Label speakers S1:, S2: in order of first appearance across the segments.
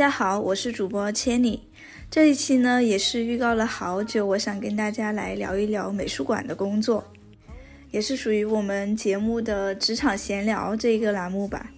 S1: 大家好，我是主播千里。这一期呢，也是预告了好久，我想跟大家来聊一聊美术馆的工作，也是属于我们节目的职场闲聊这一个栏目吧。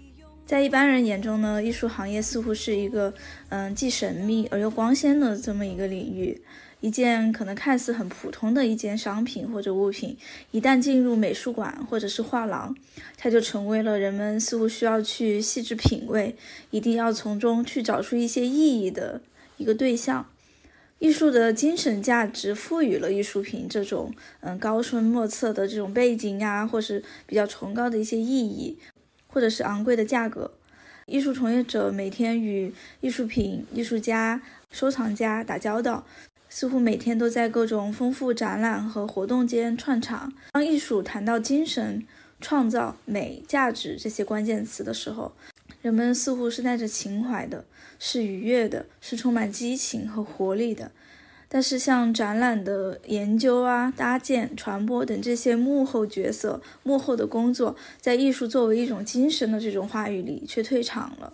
S1: 在一般人眼中呢，艺术行业似乎是一个嗯既神秘而又光鲜的这么一个领域。一件可能看似很普通的一件商品或者物品，一旦进入美术馆或者是画廊，它就成为了人们似乎需要去细致品味，一定要从中去找出一些意义的一个对象。艺术的精神价值赋予了艺术品这种嗯高深莫测的这种背景呀，或是比较崇高的一些意义，或者是昂贵的价格。艺术从业者每天与艺术品、艺术家、收藏家打交道。似乎每天都在各种丰富展览和活动间串场。当艺术谈到精神创造、美、价值这些关键词的时候，人们似乎是带着情怀的，是愉悦的，是充满激情和活力的。但是，像展览的研究啊、搭建、传播等这些幕后角色、幕后的工作，在艺术作为一种精神的这种话语里却退场了。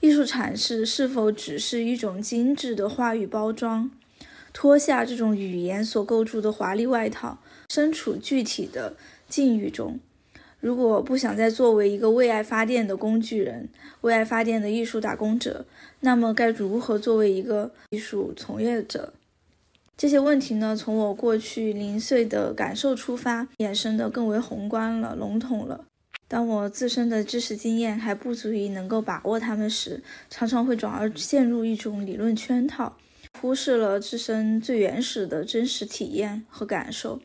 S1: 艺术阐释是否只是一种精致的话语包装？脱下这种语言所构筑的华丽外套，身处具体的境遇中。如果不想再作为一个为爱发电的工具人，为爱发电的艺术打工者，那么该如何作为一个艺术从业者？这些问题呢，从我过去零碎的感受出发，衍生的更为宏观了、笼统了。当我自身的知识经验还不足以能够把握它们时，常常会转而陷入一种理论圈套。忽视了自身最原始的真实体验和感受，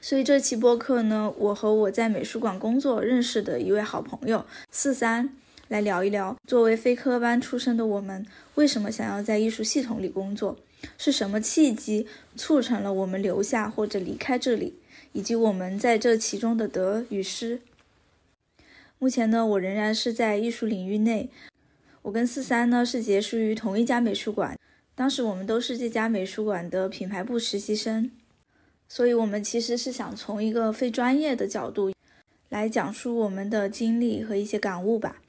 S1: 所以这期播客呢，我和我在美术馆工作认识的一位好朋友四三来聊一聊，作为非科班出身的我们，为什么想要在艺术系统里工作，是什么契机促成了我们留下或者离开这里，以及我们在这其中的得与失。目前呢，我仍然是在艺术领域内，我跟四三呢是结识于同一家美术馆。当时我们都是这家美术馆的品牌部实习生，所以我们其实是想从一个非专业的角度来讲述我们的经历和一些感悟吧。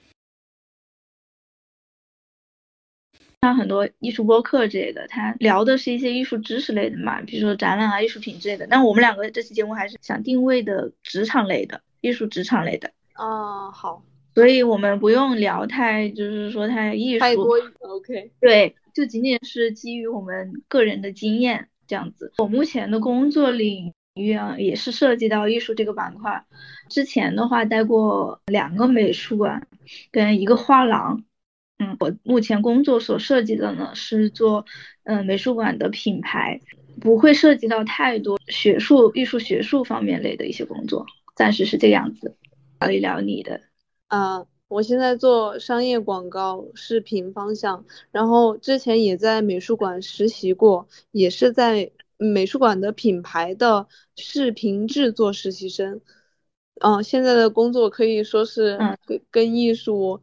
S1: 像很多艺术播客之类的，他聊的是一些艺术知识类的嘛，比如说展览啊、艺术品之类的。但我们两个这期节目还是想定位的职场类的艺术职场类的。
S2: 哦，好，
S1: 所以我们不用聊太，就是说太艺术。
S2: 太多，OK。
S1: 对。就仅仅是基于我们个人的经验这样子。我目前的工作领域啊，也是涉及到艺术这个板块。之前的话待过两个美术馆跟一个画廊。嗯，我目前工作所涉及的呢是做嗯美术馆的品牌，不会涉及到太多学术、艺术学术方面类的一些工作。暂时是这样子。聊一聊你的，
S2: 呃。我现在做商业广告视频方向，然后之前也在美术馆实习过，也是在美术馆的品牌的视频制作实习生。嗯，现在的工作可以说是跟跟艺术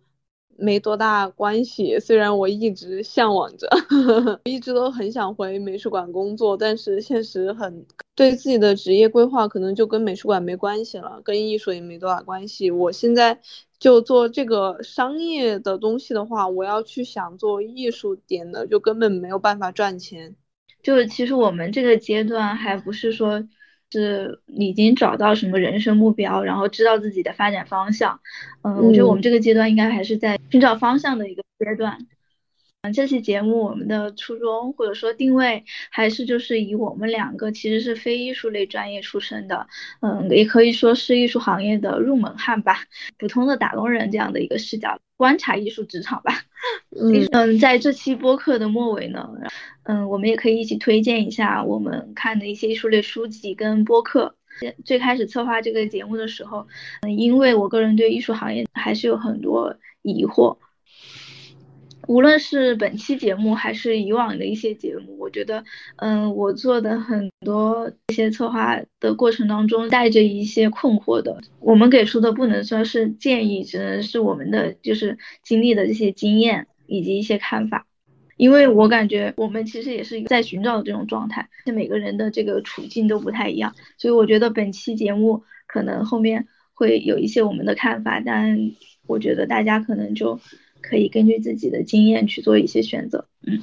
S2: 没多大关系，虽然我一直向往着，一直都很想回美术馆工作，但是现实很对自己的职业规划可能就跟美术馆没关系了，跟艺术也没多大关系。我现在。就做这个商业的东西的话，我要去想做艺术点的，就根本没有办法赚钱。
S1: 就是其实我们这个阶段还不是说是已经找到什么人生目标，然后知道自己的发展方向。嗯，我觉得我们这个阶段应该还是在寻找方向的一个阶段。这期节目我们的初衷或者说定位还是就是以我们两个其实是非艺术类专业出身的，嗯，也可以说是艺术行业的入门汉吧，普通的打工人这样的一个视角观察艺术职场吧。嗯，在这期播客的末尾呢，嗯，我们也可以一起推荐一下我们看的一些艺术类书籍跟播客。最开始策划这个节目的时候，嗯，因为我个人对艺术行业还是有很多疑惑。无论是本期节目还是以往的一些节目，我觉得，嗯，我做的很多一些策划的过程当中，带着一些困惑的。我们给出的不能说是建议，只能是我们的就是经历的这些经验以及一些看法。因为我感觉我们其实也是在寻找这种状态，每个人的这个处境都不太一样，所以我觉得本期节目可能后面会有一些我们的看法，但我觉得大家可能就。可以根据自己的经验去做一些选择。嗯，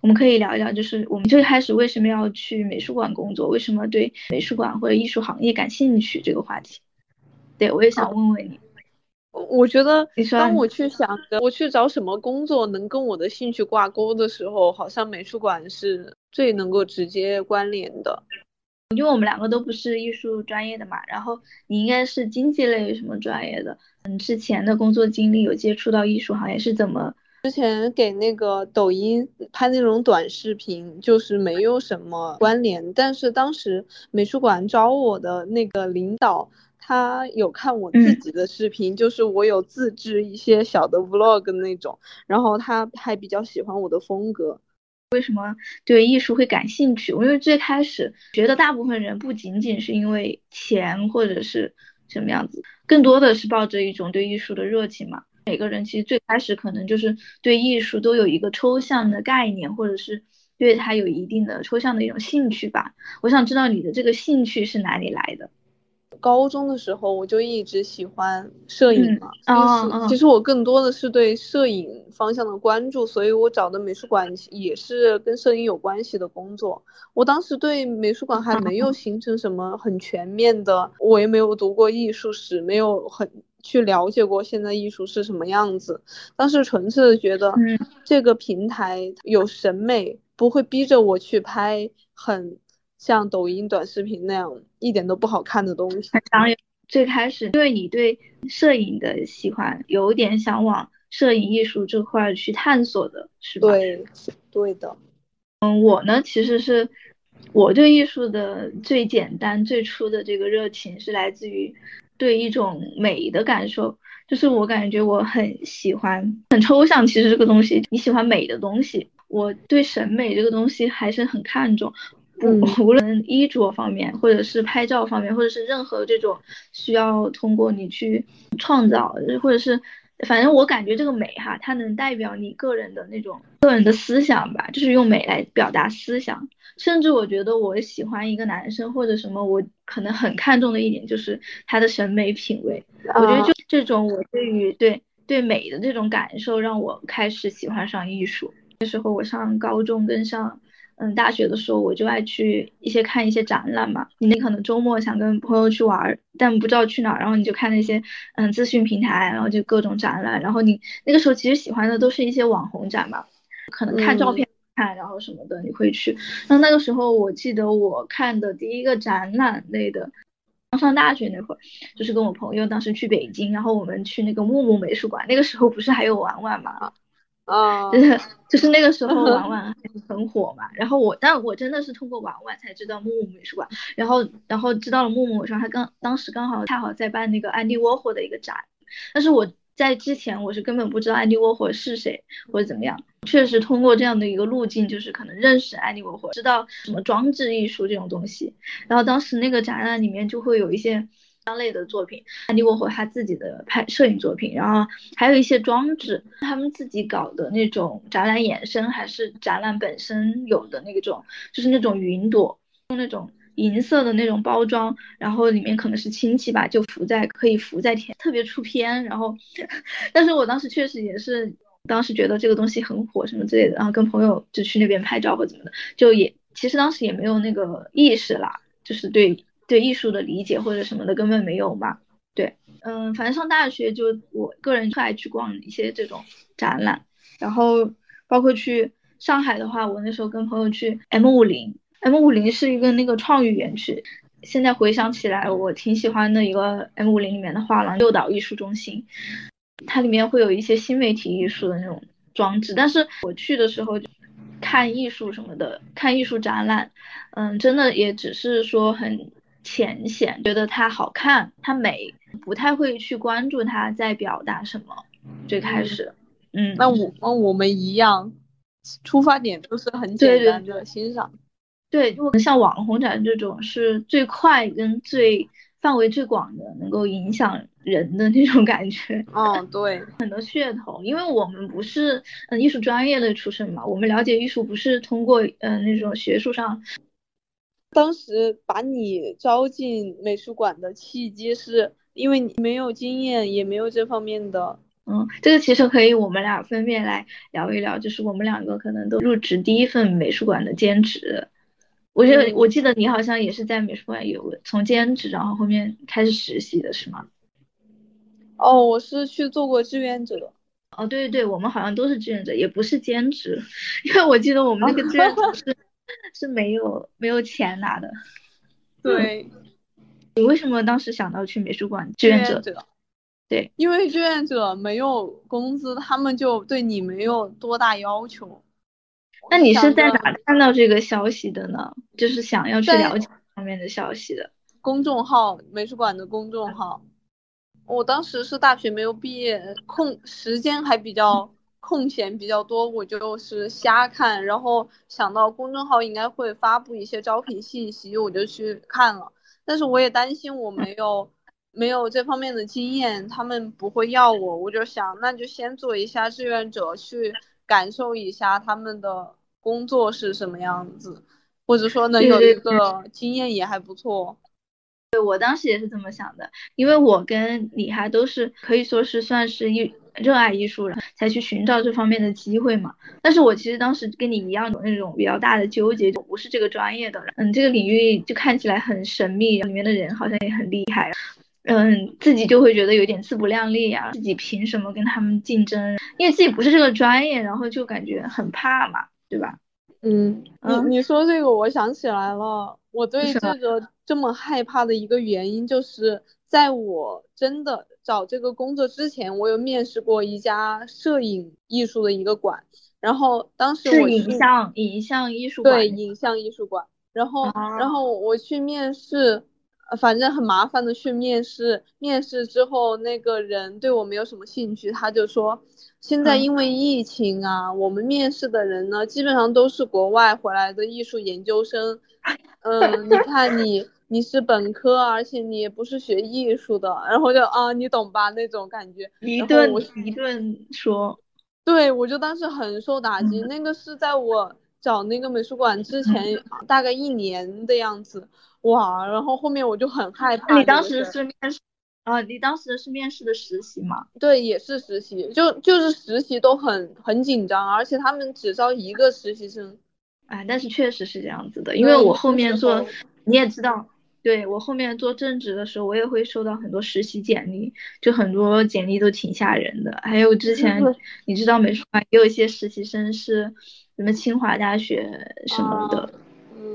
S1: 我们可以聊一聊，就是我们最开始为什么要去美术馆工作，为什么对美术馆或者艺术行业感兴趣这个话题。对我也想问问你。
S2: 我觉得，当我去想着我去找什么工作能跟我的兴趣挂钩的时候，好像美术馆是最能够直接关联的。
S1: 因为我们两个都不是艺术专业的嘛，然后你应该是经济类什么专业的？嗯，之前的工作经历有接触到艺术行业是怎么？
S2: 之前给那个抖音拍那种短视频，就是没有什么关联，但是当时美术馆招我的那个领导。他有看我自己的视频，就是我有自制一些小的 vlog 那种，然后他还比较喜欢我的风格。
S1: 为什么对艺术会感兴趣？我因为最开始觉得大部分人不仅仅是因为钱或者是什么样子，更多的是抱着一种对艺术的热情嘛。每个人其实最开始可能就是对艺术都有一个抽象的概念，或者是对他有一定的抽象的一种兴趣吧。我想知道你的这个兴趣是哪里来的？
S2: 高中的时候我就一直喜欢摄影嘛，其实其实我更多的是对摄影方向的关注，所以我找的美术馆也是跟摄影有关系的工作。我当时对美术馆还没有形成什么很全面的，我也没有读过艺术史，没有很去了解过现在艺术是什么样子。当时纯粹的觉得这个平台有审美，不会逼着我去拍很。像抖音短视频那样一点都不好看的东西。
S1: 当然，最开始因为你对摄影的喜欢，有点想往摄影艺术这块去探索的，是吧？
S2: 对，对的。
S1: 嗯，我呢，其实是我对艺术的最简单、最初的这个热情是来自于对一种美的感受，就是我感觉我很喜欢，很抽象。其实这个东西，你喜欢美的东西，我对审美这个东西还是很看重。无论衣着方面，或者是拍照方面，或者是任何这种需要通过你去创造，或者是反正我感觉这个美哈，它能代表你个人的那种个人的思想吧，就是用美来表达思想。甚至我觉得我喜欢一个男生或者什么，我可能很看重的一点就是他的审美品味。我觉得就这种我对于对对美的这种感受，让我开始喜欢上艺术。那时候我上高中跟上。嗯，大学的时候我就爱去一些看一些展览嘛。你那可能周末想跟朋友去玩，但不知道去哪儿，然后你就看那些嗯资讯平台，然后就各种展览。然后你那个时候其实喜欢的都是一些网红展嘛，可能看照片看，然后什么的你会去。那那个时候我记得我看的第一个展览类的，刚上大学那会儿，就是跟我朋友当时去北京，然后我们去那个木木美术馆，那个时候不是还有玩玩嘛。
S2: 啊，
S1: 就是就是那个时候 玩玩很火嘛，然后我但我真的是通过玩玩才知道木木美术馆，然后然后知道了木木美术馆，他刚当时刚好恰好在办那个安迪沃霍的一个展，但是我在之前我是根本不知道安迪沃霍是谁或者怎么样，确实通过这样的一个路径，就是可能认识安迪沃霍，知道什么装置艺术这种东西，然后当时那个展览里面就会有一些。相类的作品，安迪沃霍他自己的拍摄影作品，然后还有一些装置，他们自己搞的那种展览衍生，还是展览本身有的那种，就是那种云朵，用那种银色的那种包装，然后里面可能是氢气吧，就浮在可以浮在天，特别出片。然后，但是我当时确实也是，当时觉得这个东西很火什么之类的，然后跟朋友就去那边拍照或怎么的，就也其实当时也没有那个意识啦，就是对。对艺术的理解或者什么的根本没有嘛？对，嗯，反正上大学就我个人特爱去逛一些这种展览，然后包括去上海的话，我那时候跟朋友去 M 五零，M 五零是一个那个创意园区，现在回想起来，我挺喜欢的一个 M 五零里面的画廊六岛艺术中心，它里面会有一些新媒体艺术的那种装置，但是我去的时候看艺术什么的，看艺术展览，嗯，真的也只是说很。浅显觉得它好看，它美，不太会去关注它在表达什么。最开始，嗯，
S2: 那我那我们一样，出发点都是很简单的欣赏。
S1: 对，像网红展这种是最快跟最范围最广的，能够影响人的那种感觉。
S2: 嗯，对，
S1: 很多噱头，因为我们不是嗯艺术专业的出身嘛，我们了解艺术不是通过嗯那种学术上。
S2: 当时把你招进美术馆的契机，是因为你没有经验，也没有这方面的
S1: 嗯，这个其实可以我们俩分别来聊一聊，就是我们两个可能都入职第一份美术馆的兼职。我觉得我记得你好像也是在美术馆有从兼职，然后后面开始实习的是吗？
S2: 哦，我是去做过志愿者。
S1: 哦，对对对，我们好像都是志愿者，也不是兼职，因为我记得我们那个志愿者是是没有没有钱拿的。
S2: 对。
S1: 你为什么当时想到去美术馆志愿者？对，
S2: 因为志愿者没有工资，他们就对你没有多大要求。
S1: 那你是在哪看到这个消息的呢？就是想要去了解方面的消息的。
S2: 公众号，美术馆的公众号。我当时是大学没有毕业，空时间还比较空闲比较多，我就是瞎看，然后想到公众号应该会发布一些招聘信息，我就去看了。但是我也担心我没有。没有这方面的经验，他们不会要我，我就想那就先做一下志愿者，去感受一下他们的工作是什么样子，或者说能有一个经验也还不错。
S1: 对我当时也是这么想的，因为我跟李哈都是可以说是算是艺热爱艺术人才去寻找这方面的机会嘛。但是我其实当时跟你一样有那种比较大的纠结，就不是这个专业的，嗯，这个领域就看起来很神秘，里面的人好像也很厉害。嗯，自己就会觉得有点自不量力呀，自己凭什么跟他们竞争？因为自己不是这个专业，然后就感觉很怕嘛，对吧？
S2: 嗯，你你说这个，我想起来了，我对这个这么害怕的一个原因，就是在我真的找这个工作之前，我有面试过一家摄影艺术的一个馆，然后当时我
S1: 影像影像艺术馆，
S2: 对，影像艺术馆，然后然后我去面试。反正很麻烦的去面试，面试之后那个人对我没有什么兴趣，他就说，现在因为疫情啊，我们面试的人呢基本上都是国外回来的艺术研究生，嗯，你看你你是本科，而且你也不是学艺术的，然后就啊你懂吧那种感觉，
S1: 一顿一顿说，
S2: 对我就当时很受打击，那个是在我找那个美术馆之前大概一年的样子。哇，然后后面我就很害怕。
S1: 你当时是面试啊？你当时是面试的实习吗？
S2: 对，也是实习，就就是实习都很很紧张，而且他们只招一个实习生。
S1: 哎，但是确实是这样子的，因为我后面做，你也知道，对我后面做正职的时候，我也会收到很多实习简历，就很多简历都挺吓人的。还有之前你知道美术馆也有一些实习生是什么清华大学什么的。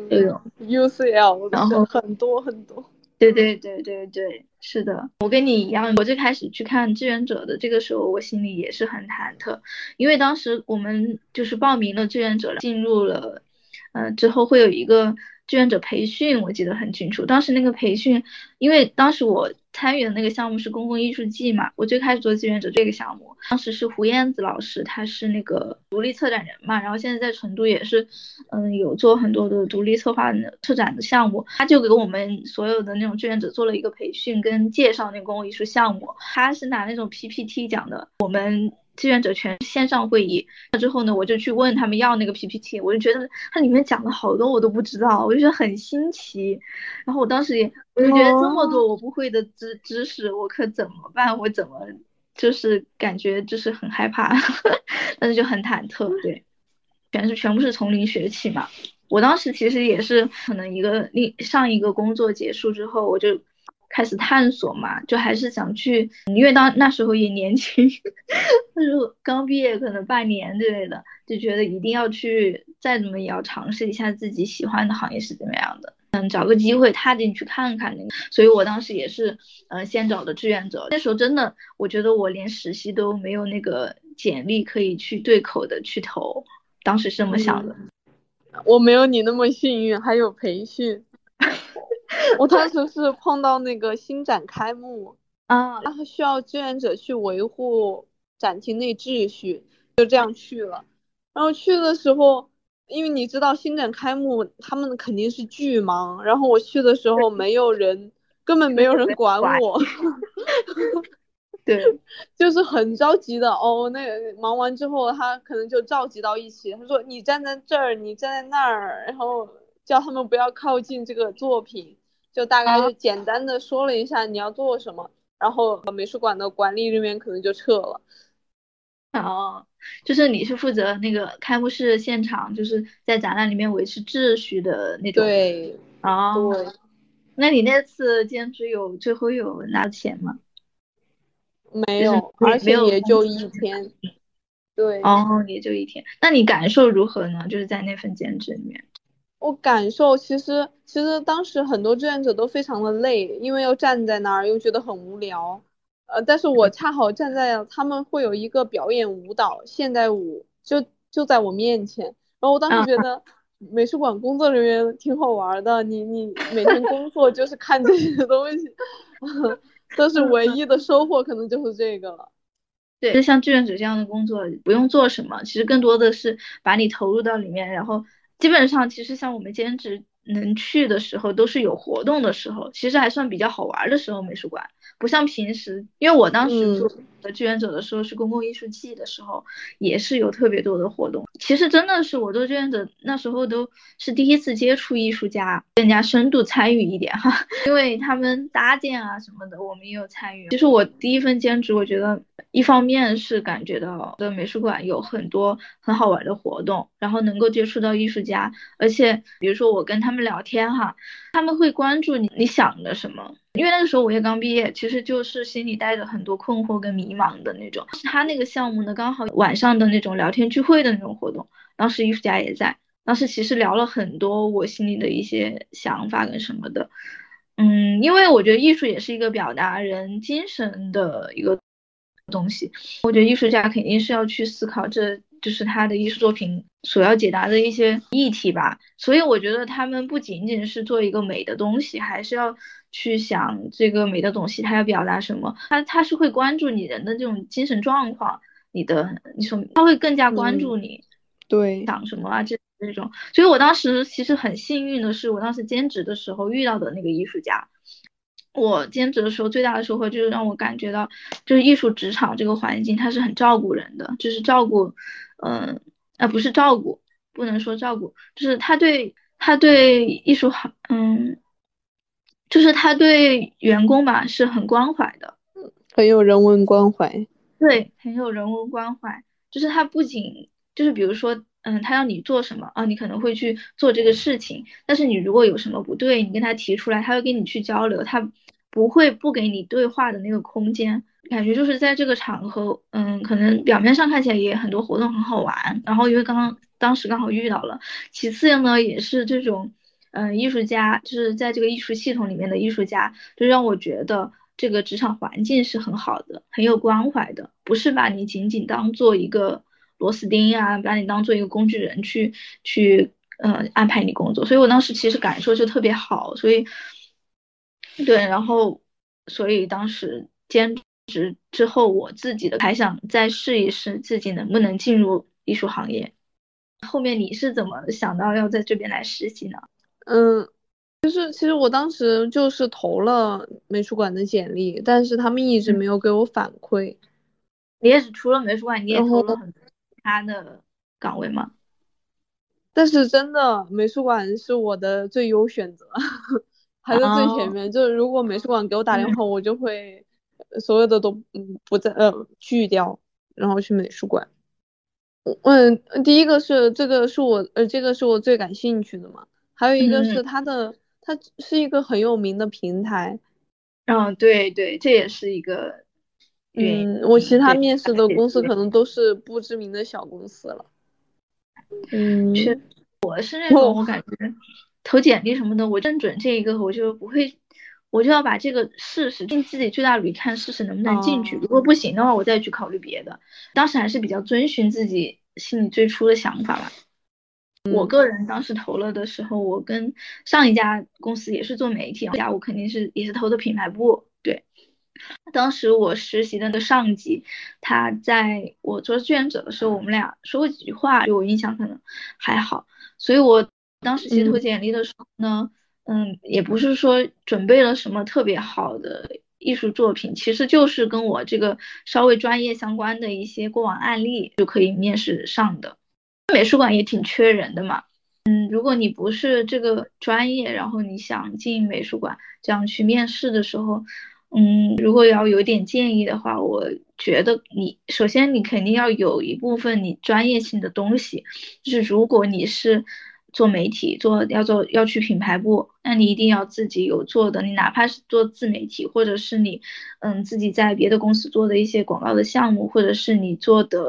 S1: 都有
S2: UCL，然后很多很多，
S1: 对对对对对，是的，我跟你一样，我最开始去看志愿者的这个时候，我心里也是很忐忑，因为当时我们就是报名了志愿者，进入了，嗯，之后会有一个。志愿者培训我记得很清楚，当时那个培训，因为当时我参与的那个项目是公共艺术季嘛，我最开始做志愿者这个项目，当时是胡燕子老师，他是那个独立策展人嘛，然后现在在成都也是，嗯，有做很多的独立策划的策展的项目，他就给我们所有的那种志愿者做了一个培训跟介绍那个公共艺术项目，他是拿那种 PPT 讲的，我们。志愿者全线上会议，那之后呢，我就去问他们要那个 PPT，我就觉得它里面讲的好多我都不知道，我就觉得很新奇。然后我当时也，我就觉得这么多我不会的知知识，我可怎么办？我怎么就是感觉就是很害怕，但是就很忐忑，对，全是全部是从零学起嘛。我当时其实也是可能一个另上一个工作结束之后，我就。开始探索嘛，就还是想去，因为当那时候也年轻，那时候刚毕业，可能半年之类的，就觉得一定要去，再怎么也要尝试一下自己喜欢的行业是怎么样的，嗯，找个机会踏进去看看那个。所以我当时也是，嗯，先找的志愿者。那时候真的，我觉得我连实习都没有那个简历可以去对口的去投，当时是这么想的。
S2: 我没有你那么幸运，还有培训。我当时是碰到那个新展开幕
S1: 啊，
S2: 然后需要志愿者去维护展厅内秩序，就这样去了。然后去的时候，因为你知道新展开幕，他们肯定是巨忙。然后我去的时候，没有人，根本没有人管我。
S1: 对，
S2: 就是很着急的哦。那忙完之后，他可能就召集到一起，他说：“你站在这儿，你站在那儿。”然后。叫他们不要靠近这个作品，就大概就简单的说了一下你要做什么，然后美术馆的管理人员可能就撤了。
S1: 哦，就是你是负责那个开幕式现场，就是在展览里面维持秩序的那种。
S2: 对，
S1: 哦，
S2: 对。
S1: 那你那次兼职有最后有拿钱吗？
S2: 没有，而且也就一天。对。
S1: 哦，也就一天。那你感受如何呢？就是在那份兼职里面。
S2: 我感受其实，其实当时很多志愿者都非常的累，因为要站在那儿，又觉得很无聊。呃，但是我恰好站在他们会有一个表演舞蹈现代舞，就就在我面前。然后我当时觉得美术馆工作人员挺好玩的，你你每天工作就是看这些东西，但是唯一的收获可能就是这个了。
S1: 对，就像志愿者这样的工作，不用做什么，其实更多的是把你投入到里面，然后基本上其实像我们兼职能去的时候，都是有活动的时候，其实还算比较好玩的时候，美术馆。不像平时，因为我当时做志愿者的时候是公共艺术季的时候，也是有特别多的活动。其实真的是我做志愿者那时候都是第一次接触艺术家，更加深度参与一点哈，因为他们搭建啊什么的，我们也有参与。其实我第一份兼职，我觉得一方面是感觉到的美术馆有很多很好玩的活动，然后能够接触到艺术家，而且比如说我跟他们聊天哈，他们会关注你你想的什么。因为那个时候我也刚毕业，其实就是心里带着很多困惑跟迷茫的那种。他那个项目呢，刚好晚上的那种聊天聚会的那种活动，当时艺术家也在，当时其实聊了很多我心里的一些想法跟什么的。嗯，因为我觉得艺术也是一个表达人精神的一个东西，我觉得艺术家肯定是要去思考这。就是他的艺术作品所要解答的一些议题吧，所以我觉得他们不仅仅是做一个美的东西，还是要去想这个美的东西它要表达什么。他他是会关注你人的这种精神状况，你的你说他会更加关注你，
S2: 对
S1: 想什么啊这这种。所以我当时其实很幸运的是，我当时兼职的时候遇到的那个艺术家。我兼职的时候最大的收获就是让我感觉到，就是艺术职场这个环境它是很照顾人的，就是照顾。嗯，啊，不是照顾，不能说照顾，就是他对他对艺术行，嗯，就是他对员工吧是很关怀的，
S2: 很有人文关怀，
S1: 对，很有人文关怀，就是他不仅就是比如说，嗯，他要你做什么啊，你可能会去做这个事情，但是你如果有什么不对，你跟他提出来，他会跟你去交流，他不会不给你对话的那个空间。感觉就是在这个场合，嗯，可能表面上看起来也很多活动很好玩，然后因为刚刚当时刚好遇到了，其次呢也是这种，嗯，艺术家就是在这个艺术系统里面的艺术家，就让我觉得这个职场环境是很好的，很有关怀的，不是把你仅仅当做一个螺丝钉呀，把你当做一个工具人去去，嗯，安排你工作，所以我当时其实感受就特别好，所以，对，然后所以当时兼。职之后，我自己的还想再试一试自己能不能进入艺术行业。后面你是怎么想到要在这边来实习呢？
S2: 嗯，就是其实我当时就是投了美术馆的简历，但是他们一直没有给我反馈。
S1: 你也是除了美术馆，你也投了很多其他的岗位吗？
S2: 但是真的，美术馆是我的最优选择，排在最前面。就是如果美术馆给我打电话，我就会。所有的都嗯不在呃拒掉，然后去美术馆。嗯，第一个是这个是我呃这个是我最感兴趣的嘛，还有一个是它的它是一个很有名的平台。
S1: 嗯，对对，这也是一个
S2: 嗯，我其他面试的公司可能都是不知名的小公司了。嗯，
S1: 我是那种我感觉投简历什么的，我认准这一个我就不会。我就要把这个试试，尽自己最大努力看试试能不能进去。如果不行的话，我再去考虑别的。当时还是比较遵循自己心里最初的想法吧。我个人当时投了的时候，我跟上一家公司也是做媒体，家我肯定是也是投的品牌部。对，当时我实习的那个上级，他在我做志愿者的时候，我们俩说过几句话，对我印象可能还好。所以我当时其实投简历的时候呢。嗯，也不是说准备了什么特别好的艺术作品，其实就是跟我这个稍微专业相关的一些过往案例就可以面试上的。美术馆也挺缺人的嘛，嗯，如果你不是这个专业，然后你想进美术馆这样去面试的时候，嗯，如果要有点建议的话，我觉得你首先你肯定要有一部分你专业性的东西，就是如果你是做媒体，做要做要去品牌部，那你一定要自己有做的，你哪怕是做自媒体，或者是你嗯自己在别的公司做的一些广告的项目，或者是你做的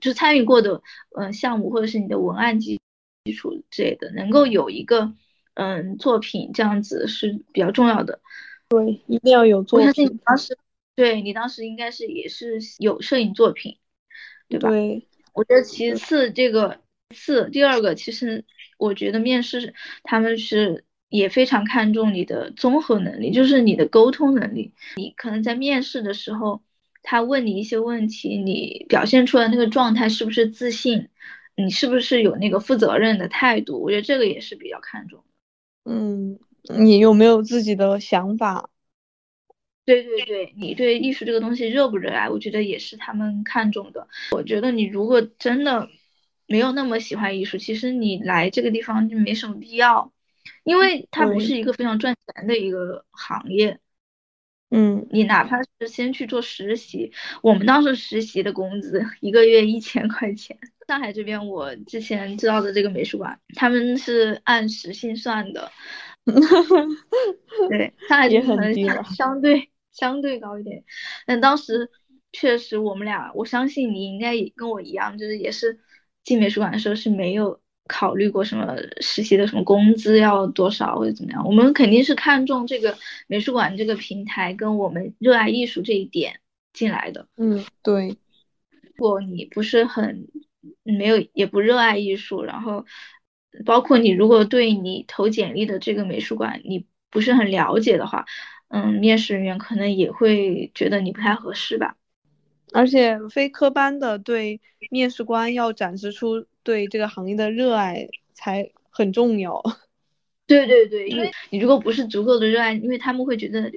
S1: 就参与过的嗯项目，或者是你的文案基基础之类的，能够有一个嗯作品这样子是比较重要的。
S2: 对，一定要有作品。
S1: 我相信你当时，对你当时应该是也是有摄影作品，对吧？
S2: 对，
S1: 我觉得其次这个次第二个，其实我觉得面试他们是也非常看重你的综合能力，就是你的沟通能力。你可能在面试的时候，他问你一些问题，你表现出来那个状态是不是自信，你是不是有那个负责任的态度？我觉得这个也是比较看重的。
S2: 嗯。你有没有自己的想法？
S1: 对对对，你对艺术这个东西热不热爱？我觉得也是他们看重的。我觉得你如果真的没有那么喜欢艺术，其实你来这个地方就没什么必要，因为它不是一个非常赚钱的一个行业。
S2: 嗯，
S1: 你哪怕是先去做实习，我们当时实习的工资一个月一千块钱。上海这边我之前知道的这个美术馆，他们是按时薪算的。对，上海
S2: 也很低
S1: 了，相对相对高一点。但当时确实我们俩，我相信你应该也跟我一样，就是也是进美术馆的时候是没有考虑过什么实习的什么工资要多少或者怎么样。我们肯定是看重这个美术馆这个平台跟我们热爱艺术这一点进来的。
S2: 嗯，对。
S1: 如果你不是很没有也不热爱艺术，然后。包括你如果对你投简历的这个美术馆你不是很了解的话，嗯，面试人员可能也会觉得你不太合适吧。
S2: 而且非科班的对面试官要展示出对这个行业的热爱才很重要。
S1: 对对对，因为你如果不是足够的热爱，因为他们会觉得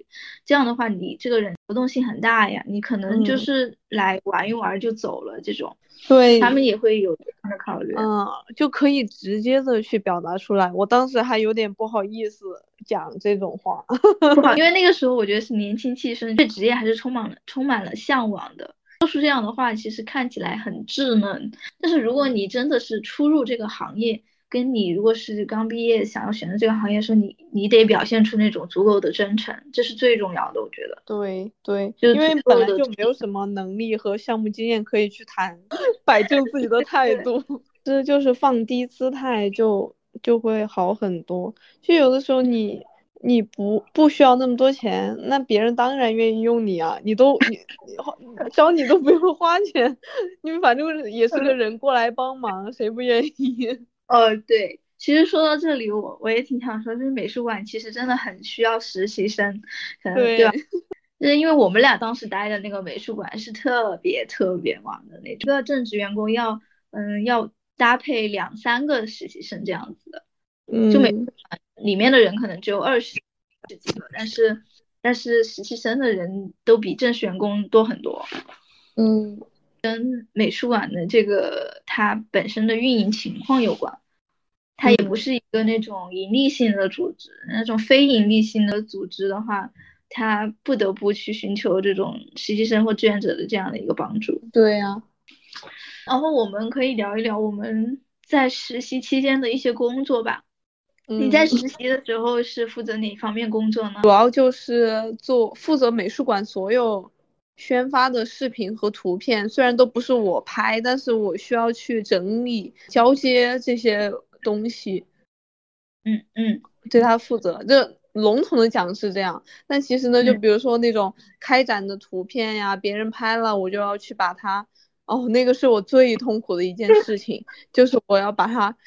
S1: 这样的话你这个人流动性很大呀，你可能就是来玩一玩就走了这种。
S2: 对
S1: 他们也会有这样的考虑，
S2: 嗯，就可以直接的去表达出来。我当时还有点不好意思讲这种话，
S1: 不好，因为那个时候我觉得是年轻气盛，对职业还是充满了充满了向往的。说出这样的话，其实看起来很稚嫩，但是如果你真的是初入这个行业。跟你如果是刚毕业想要选择这个行业，说你你得表现出那种足够的真诚，这是最重要的，我觉得。
S2: 对对，就因为本来就没有什么能力和项目经验可以去谈，摆 正自己的态度，这就是放低姿态就就会好很多。就有的时候你你不不需要那么多钱，那别人当然愿意用你啊，你都你你招你都不用花钱，你们反正也是个人过来帮忙，谁不愿意？
S1: 哦，对，其实说到这里，我我也挺想说，就是美术馆其实真的很需要实习生，可能对吧？就是因为我们俩当时待的那个美术馆是特别特别忙的那种，一个正职员工要嗯要搭配两三个实习生这样子的，
S2: 嗯，
S1: 就美术馆里面的人可能只有二十十几个，但是但是实习生的人都比正式员工多很多，
S2: 嗯。
S1: 跟美术馆的这个它本身的运营情况有关，它也不是一个那种盈利性的组织，那种非盈利性的组织的话，它不得不去寻求这种实习生或志愿者的这样的一个帮助。
S2: 对呀，
S1: 然后我们可以聊一聊我们在实习期间的一些工作吧。你在实习的时候是负责哪方面工作呢？
S2: 主要就是做负责美术馆所有。宣发的视频和图片虽然都不是我拍，但是我需要去整理、交接这些东西。
S1: 嗯嗯，
S2: 对他负责。这笼统的讲是这样，但其实呢，就比如说那种开展的图片呀，别人拍了，我就要去把它。哦，那个是我最痛苦的一件事情，就是我要把它。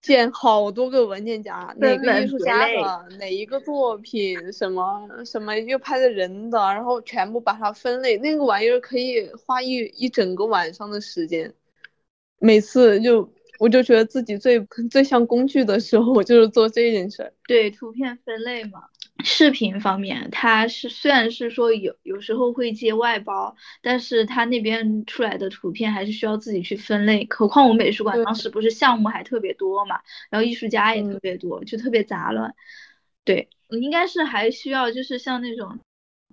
S2: 建好多个文件夹，哪个艺术家的哪一个作品，什么什么又拍的人的，然后全部把它分类，那个玩意儿可以花一一整个晚上的时间。每次就我就觉得自己最 最像工具的时候，我就是做这件事儿。
S1: 对，图片分类嘛。视频方面，他是虽然是说有有时候会接外包，但是他那边出来的图片还是需要自己去分类。何况我美术馆当时不是项目还特别多嘛，然后艺术家也特别多，就特别杂乱。对，应该是还需要就是像那种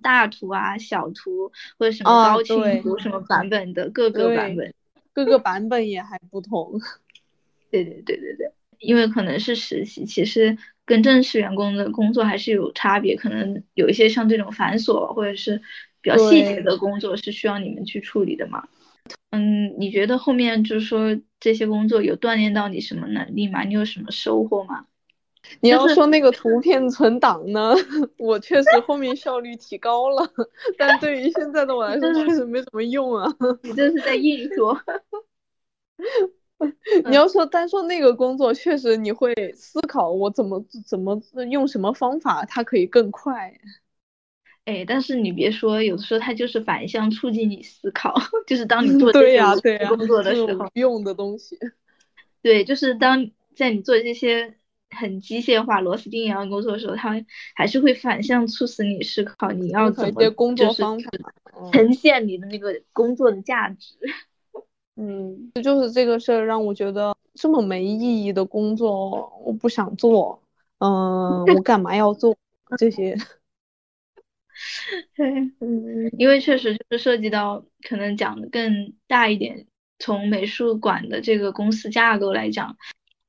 S1: 大图啊、小图或者什么高清图什么版本的各个版本，
S2: 各个版本也还不同。
S1: 对对对对对，因为可能是实习，其实跟正式员工的工作还是有差别，可能有一些像这种繁琐或者是比较细节的工作是需要你们去处理的嘛。嗯，你觉得后面就是说这些工作有锻炼到你什么能力吗？你有什么收获吗？
S2: 你要说那个图片存档呢，我确实后面效率提高了，但对于现在的我来说确实没什么用啊。
S1: 你这是在硬说。
S2: 你要说单说那个工作，确实你会思考我怎么怎么用什么方法，它可以更快。
S1: 哎，但是你别说，有的时候它就是反向促进你思考，就是当你做
S2: 这些
S1: 工作的时候
S2: 用的东西。
S1: 对，就是当在你做这些很机械化、螺丝钉一样的工作的时候，它还是会反向促使你思考你要怎么
S2: 工作方法
S1: 呈现你的那个工作的价值。
S2: 嗯，就是这个事儿让我觉得这么没意义的工作我不想做。嗯，我干嘛要做 这些？
S1: 对，嗯，因为确实就是涉及到可能讲的更大一点，从美术馆的这个公司架构来讲，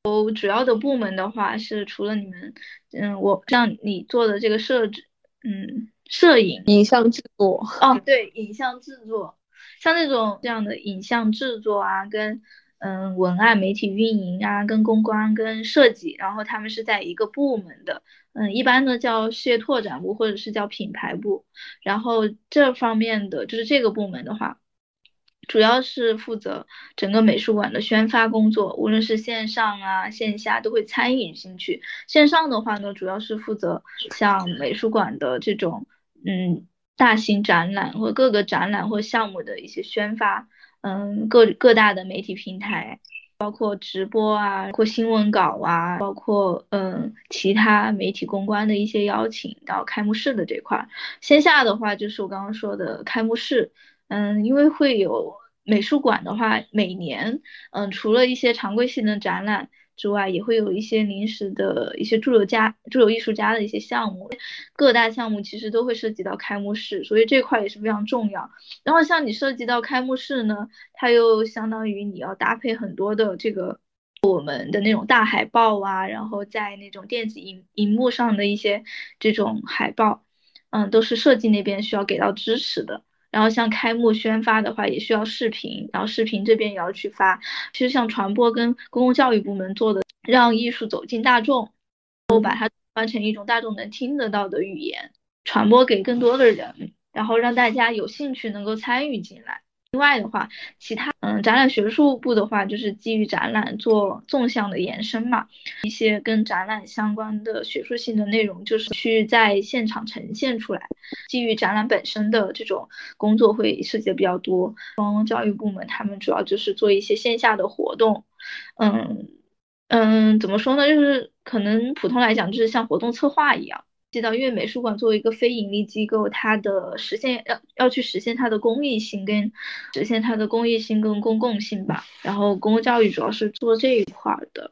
S1: 我主要的部门的话是除了你们，嗯，我像你做的这个设置，嗯，摄影、
S2: 影像制作，
S1: 哦，对，影像制作，像那种这样的影像制作啊，跟。嗯，文案、媒体运营啊，跟公关、跟设计，然后他们是在一个部门的。嗯，一般呢叫事业拓展部，或者是叫品牌部。然后这方面的就是这个部门的话，主要是负责整个美术馆的宣发工作，无论是线上啊、线下都会参与进去。线上的话呢，主要是负责像美术馆的这种嗯大型展览或各个展览或项目的一些宣发。嗯，各各大的媒体平台，包括直播啊，包括新闻稿啊，包括嗯其他媒体公关的一些邀请到开幕式的这块。线下的话，就是我刚刚说的开幕式。嗯，因为会有美术馆的话，每年嗯除了一些常规性的展览。之外，也会有一些临时的一些驻留家、驻留艺术家的一些项目，各大项目其实都会涉及到开幕式，所以这块也是非常重要。然后像你涉及到开幕式呢，它又相当于你要搭配很多的这个我们的那种大海报啊，然后在那种电子荧荧幕上的一些这种海报，嗯，都是设计那边需要给到支持的。然后像开幕宣发的话，也需要视频，然后视频这边也要去发。其实像传播跟公共教育部门做的，让艺术走进大众，我把它换成一种大众能听得到的语言，传播给更多的人，然后让大家有兴趣能够参与进来。另外的话，其他嗯，展览学术部的话，就是基于展览做纵向的延伸嘛，一些跟展览相关的学术性的内容，就是去在现场呈现出来。基于展览本身的这种工作会涉及的比较多。公共教育部门他们主要就是做一些线下的活动，嗯嗯，怎么说呢？就是可能普通来讲，就是像活动策划一样。知道，因为美术馆作为一个非盈利机构，它的实现要要去实现它的公益性跟实现它的公益性跟公共性吧。然后公共教育主要是做这一块的，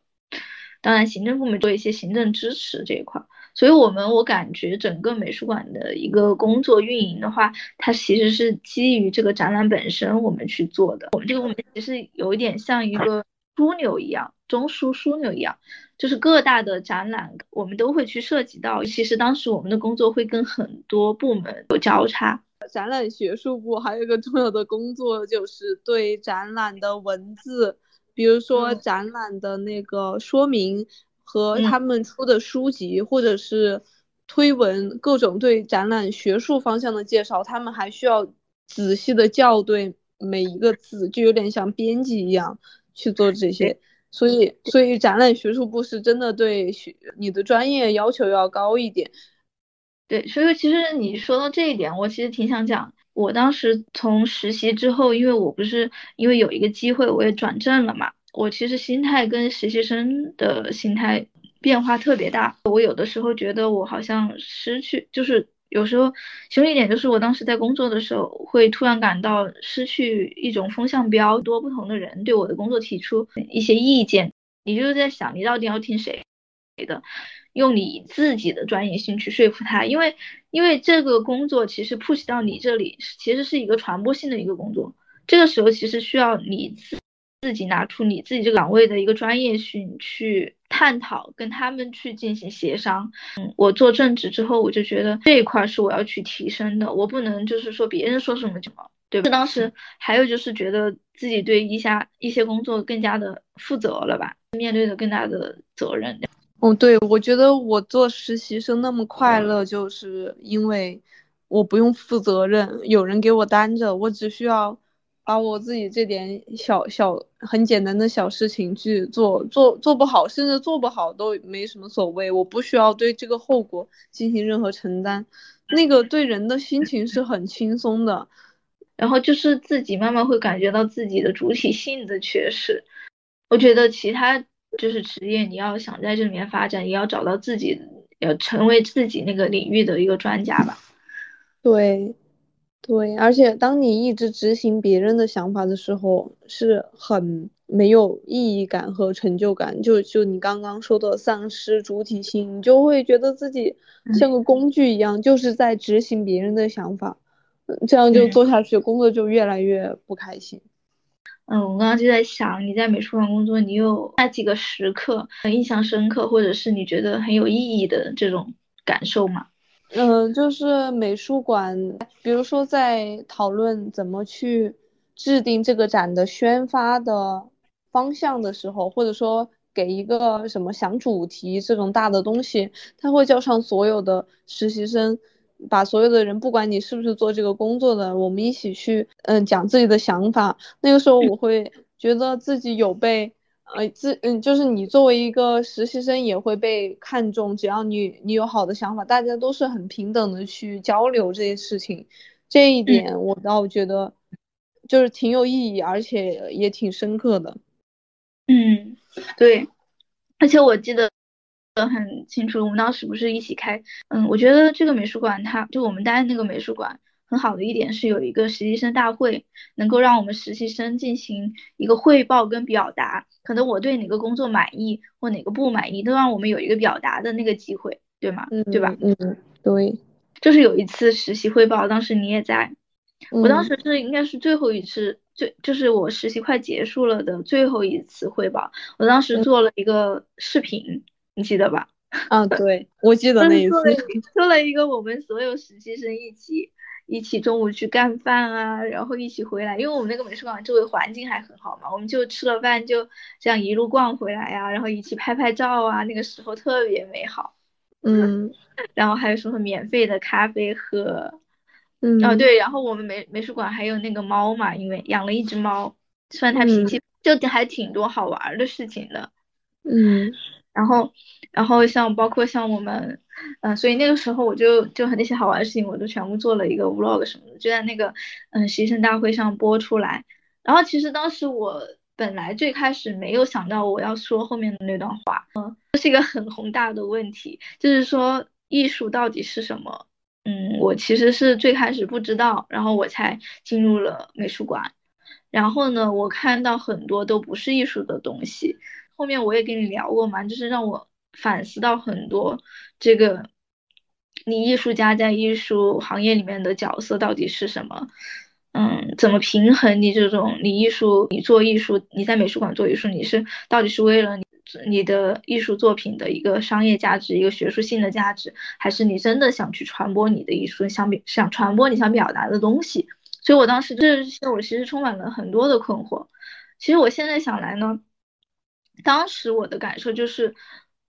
S1: 当然行政部门做一些行政支持这一块。所以我们我感觉整个美术馆的一个工作运营的话，它其实是基于这个展览本身我们去做的。我们这个部门其实有一点像一个枢纽一样，中枢枢纽一样。就是各大的展览，我们都会去涉及到。其实当时我们的工作会跟很多部门有交叉。
S2: 展览学术部还有一个重要的工作，就是对展览的文字，比如说展览的那个说明和他们出的书籍，或者是推文，各种对展览学术方向的介绍，他们还需要仔细的校对每一个字，就有点像编辑一样去做这些。所以，所以展览学术部是真的对学你的专业要求要高一点。
S1: 对，所以其实你说到这一点，我其实挺想讲，我当时从实习之后，因为我不是因为有一个机会，我也转正了嘛，我其实心态跟实习生的心态变化特别大。我有的时候觉得我好像失去，就是。有时候，其中一点就是我当时在工作的时候，会突然感到失去一种风向标，多不同的人对我的工作提出一些意见，你就是在想，你到底要听谁？的，用你自己的专业性去说服他，因为因为这个工作其实 push 到你这里，其实是一个传播性的一个工作，这个时候其实需要你自自己拿出你自己这个岗位的一个专业性去探讨，跟他们去进行协商。嗯，我做正职之后，我就觉得这一块是我要去提升的，我不能就是说别人说什么就么，对吧？当时还有就是觉得自己对一下一些工作更加的负责了吧，面对的更大的责任。
S2: 哦，对，我觉得我做实习生那么快乐，就是因为我不用负责任，有人给我担着，我只需要把我自己这点小小很简单的小事情去做，做做不好，甚至做不好都没什么所谓，我不需要对这个后果进行任何承担，那个对人的心情是很轻松的，
S1: 然后就是自己慢慢会感觉到自己的主体性的缺失，我觉得其他。就是职业，你要想在这里面发展，也要找到自己，要成为自己那个领域的一个专家吧。
S2: 对，对，而且当你一直执行别人的想法的时候，是很没有意义感和成就感。就就你刚刚说的丧失主体性，你就会觉得自己像个工具一样，就是在执行别人的想法，这样就做下去，工作就越来越不开心。
S1: 嗯，我刚刚就在想，你在美术馆工作，你有那几个时刻很印象深刻，或者是你觉得很有意义的这种感受吗？
S2: 嗯，就是美术馆，比如说在讨论怎么去制定这个展的宣发的方向的时候，或者说给一个什么想主题这种大的东西，他会叫上所有的实习生。把所有的人，不管你是不是做这个工作的，我们一起去，嗯，讲自己的想法。那个时候我会觉得自己有被，呃，自，嗯，就是你作为一个实习生也会被看重。只要你你有好的想法，大家都是很平等的去交流这些事情。这一点我倒觉得就是挺有意义，而且也挺深刻的。
S1: 嗯，对，而且我记得。得很清楚，我们当时不是一起开，嗯，我觉得这个美术馆，它就我们待的那个美术馆，很好的一点是有一个实习生大会，能够让我们实习生进行一个汇报跟表达，可能我对哪个工作满意或哪个不满意，都让我们有一个表达的那个机会，对吗？
S2: 嗯，
S1: 对吧？
S2: 嗯，对，
S1: 就是有一次实习汇报，当时你也在，我当时是应该是最后一次，最就是我实习快结束了的最后一次汇报，我当时做了一个视频。你记得吧？
S2: 啊，对，我记得那一次，
S1: 做了一个我们所有实习生一起一起中午去干饭啊，然后一起回来，因为我们那个美术馆周围环境还很好嘛，我们就吃了饭就这样一路逛回来呀，然后一起拍拍照啊，那个时候特别美好。
S2: 嗯，
S1: 然后还有什么免费的咖啡喝，
S2: 嗯，
S1: 哦对，然后我们美美术馆还有那个猫嘛，因为养了一只猫，虽然它脾气就还挺多好玩的事情的。
S2: 嗯。
S1: 然后，然后像包括像我们，嗯，所以那个时候我就就很那些好玩的事情，我都全部做了一个 vlog 什么的，就在那个嗯实习生大会上播出来。然后其实当时我本来最开始没有想到我要说后面的那段话，嗯，这是一个很宏大的问题，就是说艺术到底是什么？嗯，我其实是最开始不知道，然后我才进入了美术馆。然后呢，我看到很多都不是艺术的东西。后面我也跟你聊过嘛，就是让我反思到很多这个，你艺术家在艺术行业里面的角色到底是什么？嗯，怎么平衡你这种你艺术，你做艺术，你在美术馆做艺术，你是到底是为了你你的艺术作品的一个商业价值，一个学术性的价值，还是你真的想去传播你的艺术，想表想传播你想表达的东西？所以我当时这些我其实充满了很多的困惑。其实我现在想来呢。当时我的感受就是，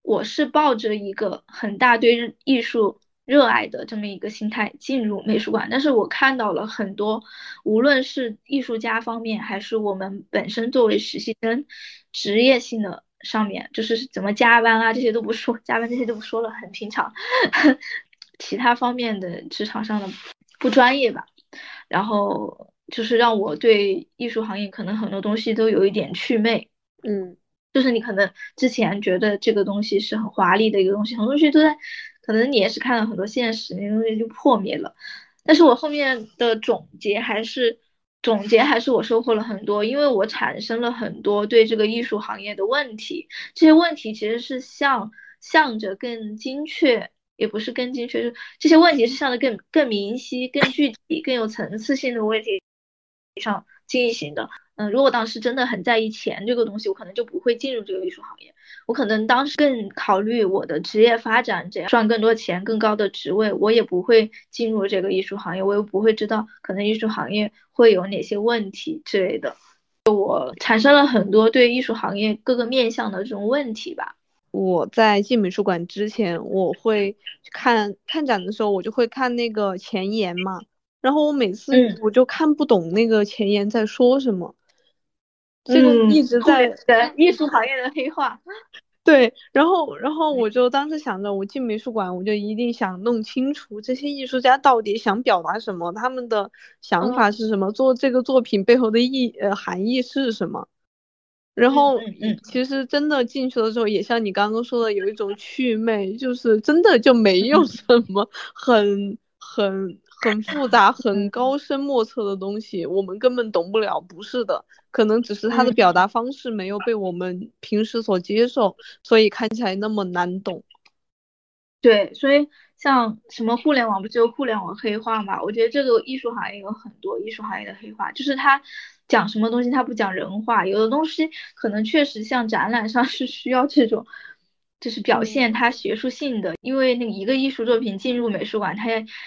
S1: 我是抱着一个很大对艺术热爱的这么一个心态进入美术馆，但是我看到了很多，无论是艺术家方面，还是我们本身作为实习生，职业性的上面，就是怎么加班啊，这些都不说，加班这些都不说了，很平常，其他方面的职场上的不专业吧，然后就是让我对艺术行业可能很多东西都有一点祛魅，
S2: 嗯。
S1: 就是你可能之前觉得这个东西是很华丽的一个东西，很多东西都在，可能你也是看了很多现实，那东西就破灭了。但是我后面的总结还是总结还是我收获了很多，因为我产生了很多对这个艺术行业的问题，这些问题其实是向向着更精确，也不是更精确，就这些问题是向着更更明晰、更具体、更有层次性的问题上进行的。嗯，如果当时真的很在意钱这个东西，我可能就不会进入这个艺术行业。我可能当时更考虑我的职业发展，这样赚更多钱、更高的职位，我也不会进入这个艺术行业。我又不会知道可能艺术行业会有哪些问题之类的。我产生了很多对艺术行业各个面向的这种问题吧。
S2: 我在进美术馆之前，我会看看展的时候，我就会看那个前言嘛。然后我每次我就看不懂那个前言在说什么。这个一直在
S1: 艺术行业的黑化，
S2: 对，然后然后我就当时想着，我进美术馆，我就一定想弄清楚这些艺术家到底想表达什么，他们的想法是什么，做这个作品背后的意呃含义是什么。然后，其实真的进去的时候，也像你刚刚说的，有一种趣味，就是真的就没有什么很很。很复杂、很高深莫测的东西，我们根本懂不了。不是的，可能只是他的表达方式没有被我们平时所接受，所以看起来那么难懂。
S1: 对，所以像什么互联网不就互联网黑化嘛？我觉得这个艺术行业有很多艺术行业的黑化，就是他讲什么东西他不讲人话，有的东西可能确实像展览上是需要这种。就是表现它学术性的，因为那一个艺术作品进入美术馆，它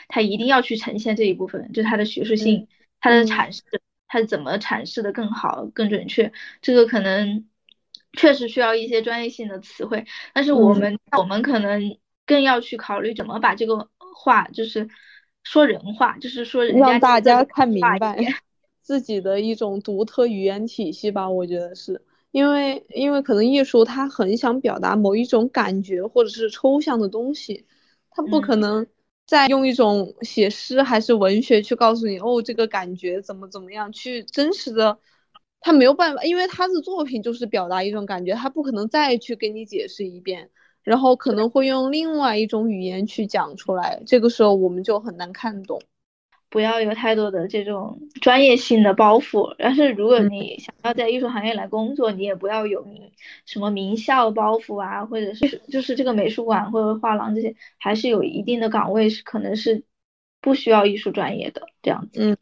S1: 它一定要去呈现这一部分，就它的学术性，它的阐释，它怎么阐释的更好、更准确，这个可能确实需要一些专业性的词汇，但是我们我们可能更要去考虑怎么把这个话就是说人话，就是说
S2: 让大家看明白自己的一种独特语言体系吧，我觉得是。因为，因为可能艺术它很想表达某一种感觉或者是抽象的东西，它不可能再用一种写诗还是文学去告诉你哦，这个感觉怎么怎么样去真实的，他没有办法，因为他的作品就是表达一种感觉，他不可能再去给你解释一遍，然后可能会用另外一种语言去讲出来，这个时候我们就很难看懂。
S1: 不要有太多的这种专业性的包袱，但是如果你想要在艺术行业来工作，你也不要有名什么名校包袱啊，或者是就是这个美术馆或者画廊这些，还是有一定的岗位是可能是不需要艺术专业的这样子。
S2: 嗯，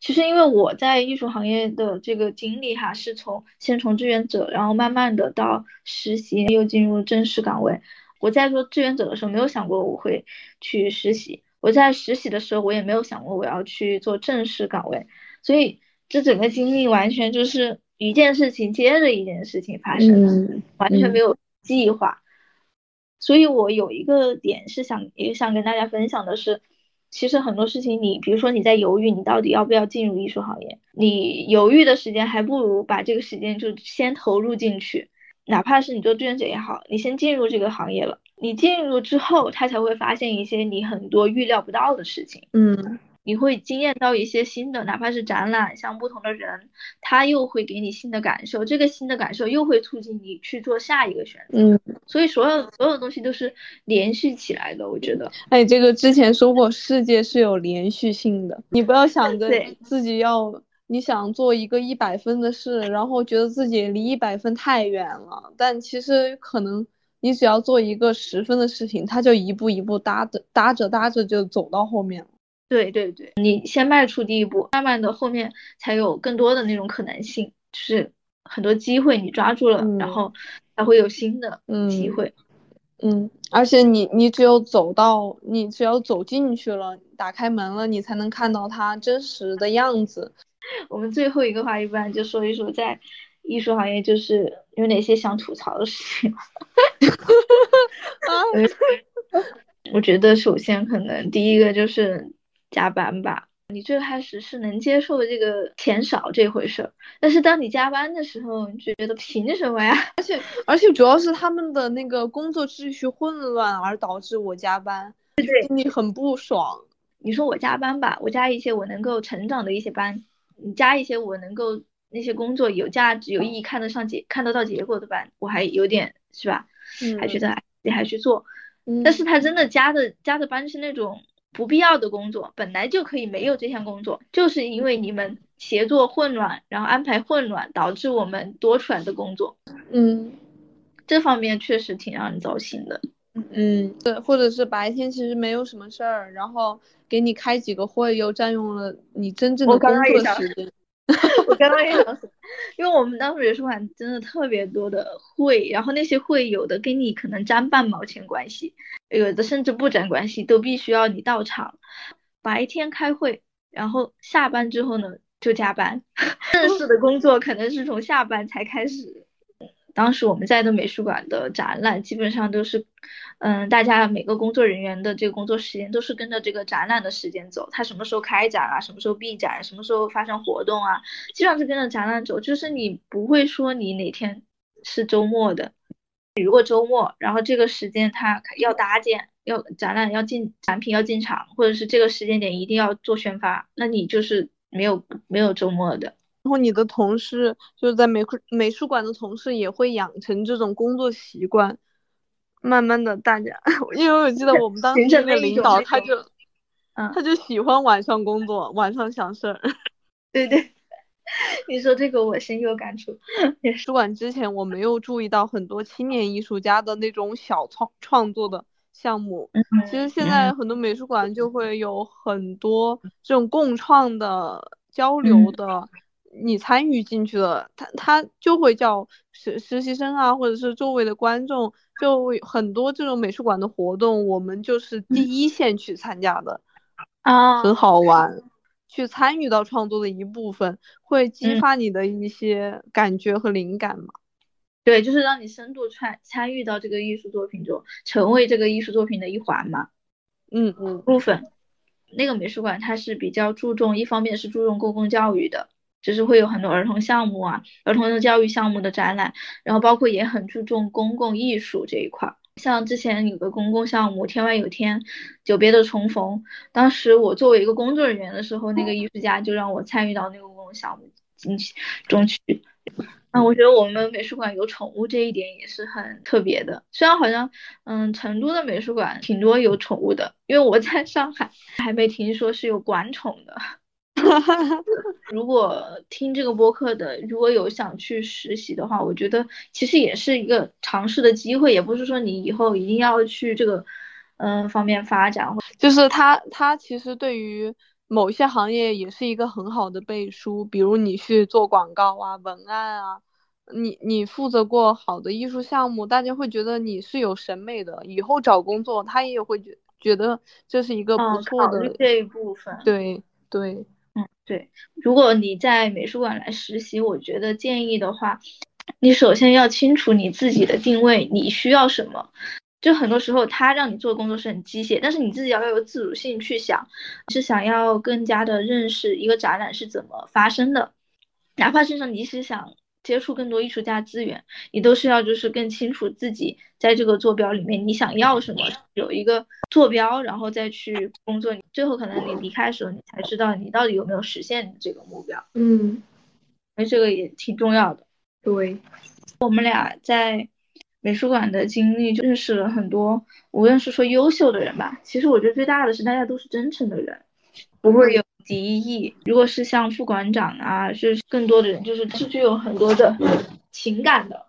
S1: 其实因为我在艺术行业的这个经历哈，是从先从志愿者，然后慢慢的到实习，又进入正式岗位。我在做志愿者的时候，没有想过我会去实习。我在实习的时候，我也没有想过我要去做正式岗位，所以这整个经历完全就是一件事情接着一件事情发生的，完全没有计划。所以我有一个点是想也想跟大家分享的是，其实很多事情你，比如说你在犹豫，你到底要不要进入艺术行业，你犹豫的时间还不如把这个时间就先投入进去，哪怕是你做志愿者也好，你先进入这个行业了。你进入之后，他才会发现一些你很多预料不到的事情。
S2: 嗯，
S1: 你会惊艳到一些新的，哪怕是展览，像不同的人，他又会给你新的感受，这个新的感受又会促进你去做下一个选择。
S2: 嗯，
S1: 所以所有所有东西都是连续起来的，我觉得。
S2: 哎，这个之前说过，世界是有连续性的，你不要想着自己要，你想做一个一百分的事，然后觉得自己离一百分太远了，但其实可能。你只要做一个十分的事情，他就一步一步搭着搭着搭着就走到后面了。
S1: 对对对，你先迈出第一步，慢慢的后面才有更多的那种可能性，就是很多机会你抓住了，然后才会有新的机会。
S2: 嗯，而且你你只有走到，你只有走进去了，打开门了，你才能看到它真实的样子。
S1: 我们最后一个话题，不然就说一说在。艺术行业就是有哪些想吐槽的事情？我觉得首先可能第一个就是加班吧。你最开始是能接受这个钱少这回事儿，但是当你加班的时候，你就觉得凭什么呀？
S2: 而且而且主要是他们的那个工作秩序混乱而导致我加班，心里很不爽。
S1: 你说我加班吧，我加一些我能够成长的一些班，你加一些我能够。那些工作有价值、有意义、看得上结、看得到结果的班，我还有点是吧？还觉得你还去做，但是他真的加的加的班是那种不必要的工作，本来就可以没有这项工作，就是因为你们协作混乱，然后安排混乱，导致我们多出来的工作。
S2: 嗯，
S1: 这方面确实挺让人糟心的。
S2: 嗯，对，或者是白天其实没有什么事儿，然后给你开几个会，又占用了你真正的工作时间。
S1: 我刚刚也想说，因为我们当时美术馆真的特别多的会，然后那些会有的跟你可能沾半毛钱关系，有的甚至不沾关系，都必须要你到场。白天开会，然后下班之后呢就加班，正式的工作可能是从下班才开始。当时我们在的美术馆的展览基本上都是，嗯，大家每个工作人员的这个工作时间都是跟着这个展览的时间走，他什么时候开展啊，什么时候闭展，什么时候发生活动啊，基本上是跟着展览走，就是你不会说你哪天是周末的，如果周末，然后这个时间他要搭建，要展览要进展品要进场，或者是这个时间点一定要做宣发，那你就是没有没有周末的。
S2: 然后你的同事就是在美美术馆的同事也会养成这种工作习惯，慢慢的大家，因为我记得我们当时那个领导他就，
S1: 嗯，
S2: 他就喜欢晚上工作，晚上想事儿。
S1: 对 对，你说这个我深有感触。
S2: 美术馆之前我没有注意到很多青年艺术家的那种小创创作的项目，其实现在很多美术馆就会有很多这种共创的交流的。你参与进去了，他他就会叫实实习生啊，或者是周围的观众，就很多这种美术馆的活动，我们就是第一线去参加的
S1: 啊，
S2: 很好玩，去参与到创作的一部分，会激发你的一些感觉和灵感嘛？
S1: 对，就是让你深度参参与到这个艺术作品中，成为这个艺术作品的一环嘛。
S2: 嗯嗯，
S1: 部分那个美术馆它是比较注重，一方面是注重公共教育的。就是会有很多儿童项目啊，儿童的教育项目的展览，然后包括也很注重公共艺术这一块。像之前有个公共项目《天外有天》，久别的重逢。当时我作为一个工作人员的时候，那个艺术家就让我参与到那个公共项目进去中去。啊，我觉得我们美术馆有宠物这一点也是很特别的。虽然好像，嗯，成都的美术馆挺多有宠物的，因为我在上海还没听说是有管宠的。如果听这个播客的，如果有想去实习的话，我觉得其实也是一个尝试的机会，也不是说你以后一定要去这个嗯方面发展。
S2: 就是它它其实对于某些行业也是一个很好的背书，比如你去做广告啊、文案啊，你你负责过好的艺术项目，大家会觉得你是有审美的，以后找工作他也会觉觉得这是一个不错的
S1: 这一部分。
S2: 对对。
S1: 对，如果你在美术馆来实习，我觉得建议的话，你首先要清楚你自己的定位，你需要什么。就很多时候他让你做的工作是很机械，但是你自己要有自主性去想，是想要更加的认识一个展览是怎么发生的，哪怕是说你是想。接触更多艺术家资源，你都是要就是更清楚自己在这个坐标里面你想要什么，有一个坐标，然后再去工作。你最后可能你离开的时候，你才知道你到底有没有实现这个目标。
S2: 嗯，
S1: 那这个也挺重要的。
S2: 对，
S1: 我们俩在美术馆的经历，就认识了很多，无论是说优秀的人吧，其实我觉得最大的是大家都是真诚的人，不会有。敌意，如果是像副馆长啊，就是更多的人，就是是具有很多的情感的。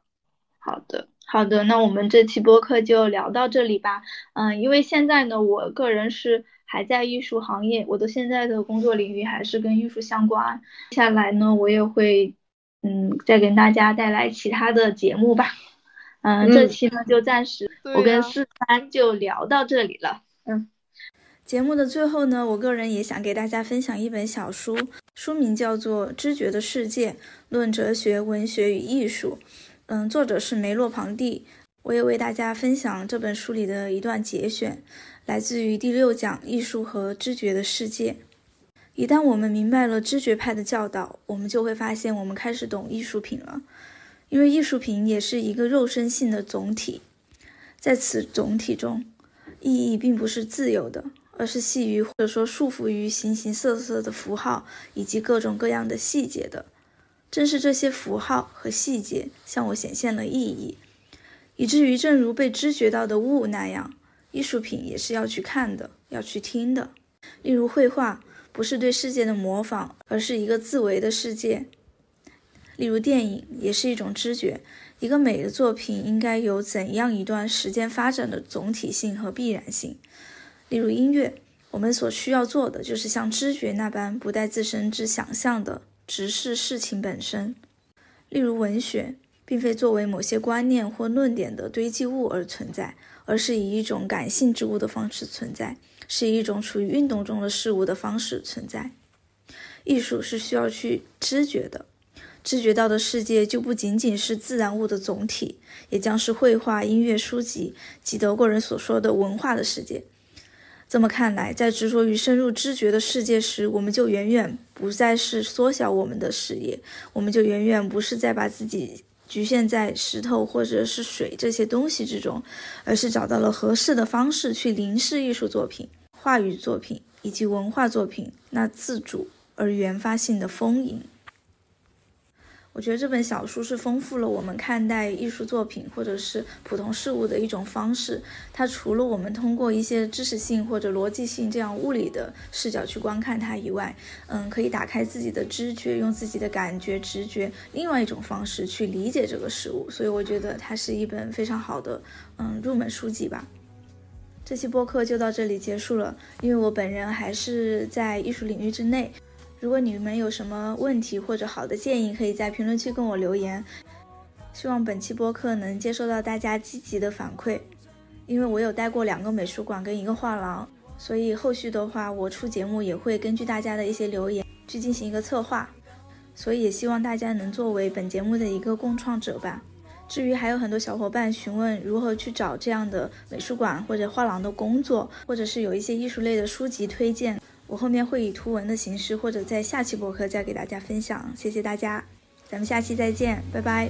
S1: 好的，好的，那我们这期播客就聊到这里吧。嗯，因为现在呢，我个人是还在艺术行业，我的现在的工作领域还是跟艺术相关。接下来呢，我也会嗯再给大家带来其他的节目吧。嗯，这期呢就暂时我跟四三就聊到这里了。嗯。节目的最后呢，我个人也想给大家分享一本小书，书名叫做《知觉的世界：论哲学、文学与艺术》。嗯，作者是梅洛庞蒂。我也为大家分享这本书里的一段节选，来自于第六讲“艺术和知觉的世界”。一旦我们明白了知觉派的教导，我们就会发现我们开始懂艺术品了，因为艺术品也是一个肉身性的总体，在此总体中，意义并不是自由的。而是系于或者说束缚于形形色色的符号以及各种各样的细节的，正是这些符号和细节向我显现了意义，以至于正如被知觉到的物那样，艺术品也是要去看的，要去听的。例如绘画不是对世界的模仿，而是一个自为的世界；例如电影也是一种知觉，一个美的作品应该有怎样一段时间发展的总体性和必然性。例如音乐，我们所需要做的就是像知觉那般，不带自身之想象的，直视事情本身。例如文学，并非作为某些观念或论点的堆积物而存在，而是以一种感性之物的方式存在，是以一种处于运动中的事物的方式存在。艺术是需要去知觉的。知觉到的世界就不仅仅是自然物的总体，也将是绘画、音乐、书籍及德国人所说的文化的世界。这么看来，在执着于深入知觉的世界时，我们就远远不再是缩小我们的视野，我们就远远不是在把自己局限在石头或者是水这些东西之中，而是找到了合适的方式去凝视艺术作品、话语作品以及文化作品那自主而原发性的丰盈。我觉得这本小书是丰富了我们看待艺术作品或者是普通事物的一种方式。它除了我们通过一些知识性或者逻辑性这样物理的视角去观看它以外，嗯，可以打开自己的知觉，用自己的感觉、直觉，另外一种方式去理解这个事物。所以我觉得它是一本非常好的，嗯，入门书籍吧。这期播客就到这里结束了，因为我本人还是在艺术领域之内。如果你们有什么问题或者好的建议，可以在评论区跟我留言。希望本期播客能接受到大家积极的反馈，因为我有带过两个美术馆跟一个画廊，所以后续的话我出节目也会根据大家的一些留言去进行一个策划，所以也希望大家能作为本节目的一个共创者吧。至于还有很多小伙伴询问如何去找这样的美术馆或者画廊的工作，或者是有一些艺术类的书籍推荐。我后面会以图文的形式，或者在下期博客再给大家分享。谢谢大家，咱们下期再见，拜拜。